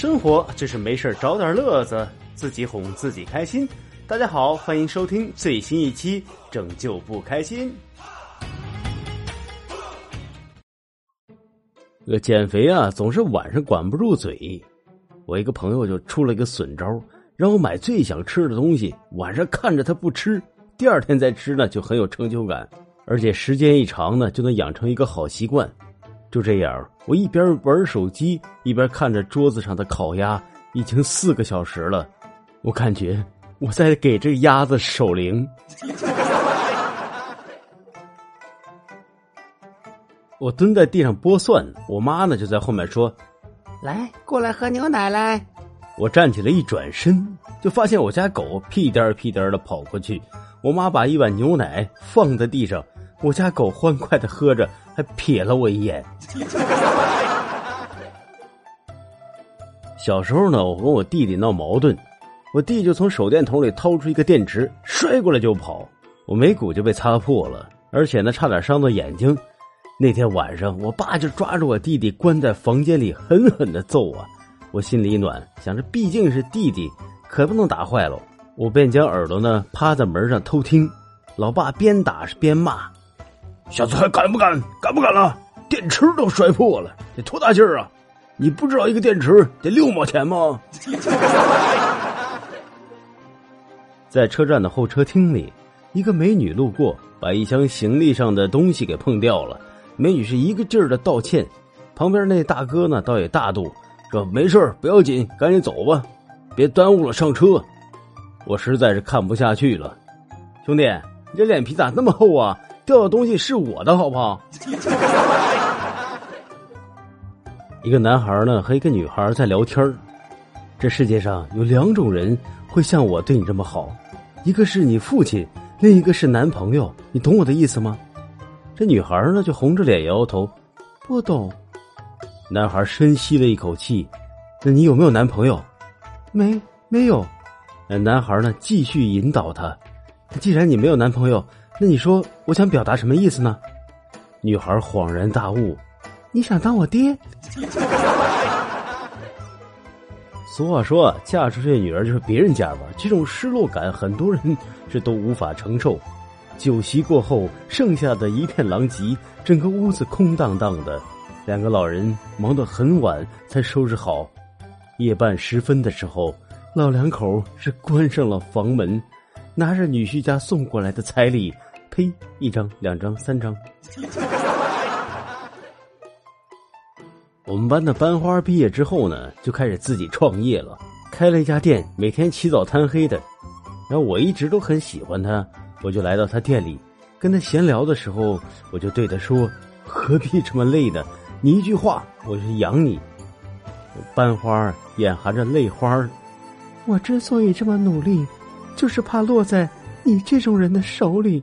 生活就是没事找点乐子，自己哄自己开心。大家好，欢迎收听最新一期《拯救不开心》。这个减肥啊，总是晚上管不住嘴。我一个朋友就出了一个损招，让我买最想吃的东西，晚上看着他不吃，第二天再吃呢，就很有成就感，而且时间一长呢，就能养成一个好习惯。就这样，我一边玩手机，一边看着桌子上的烤鸭，已经四个小时了。我感觉我在给这个鸭子守灵。我蹲在地上剥蒜，我妈呢就在后面说：“来，过来喝牛奶来。”我站起来一转身，就发现我家狗屁颠屁颠的跑过去。我妈把一碗牛奶放在地上。我家狗欢快的喝着，还瞥了我一眼。小时候呢，我跟我弟弟闹矛盾，我弟就从手电筒里掏出一个电池，摔过来就跑，我眉骨就被擦破了，而且呢，差点伤到眼睛。那天晚上，我爸就抓着我弟弟关在房间里，狠狠的揍啊！我心里一暖，想着毕竟是弟弟，可不能打坏了，我便将耳朵呢趴在门上偷听。老爸边打边骂。下次还敢不敢？敢不敢了？电池都摔破了，得多大劲儿啊！你不知道一个电池得六毛钱吗？在车站的候车厅里，一个美女路过，把一箱行李上的东西给碰掉了。美女是一个劲儿的道歉，旁边那大哥呢，倒也大度，说：“没事不要紧，赶紧走吧，别耽误了上车。”我实在是看不下去了，兄弟，你这脸皮咋那么厚啊？掉的东西是我的，好不好？一个男孩呢和一个女孩在聊天这世界上有两种人会像我对你这么好，一个是你父亲，另一个是男朋友。你懂我的意思吗？这女孩呢就红着脸摇摇头，不懂。男孩深吸了一口气，那你有没有男朋友？没，没有。那男孩呢继续引导他，既然你没有男朋友。那你说我想表达什么意思呢？女孩恍然大悟，你想当我爹？俗话说，嫁出去的女儿就是别人家吧？这种失落感，很多人是都无法承受。酒席过后，剩下的一片狼藉，整个屋子空荡荡的。两个老人忙到很晚才收拾好。夜半时分的时候，老两口是关上了房门，拿着女婿家送过来的彩礼。呸！一张、两张、三张。我们班的班花毕业之后呢，就开始自己创业了，开了一家店，每天起早贪黑的。然后我一直都很喜欢他，我就来到他店里，跟他闲聊的时候，我就对他说：“何必这么累呢？你一句话，我就养你。”班花眼含着泪花我之所以这么努力，就是怕落在。你这种人的手里。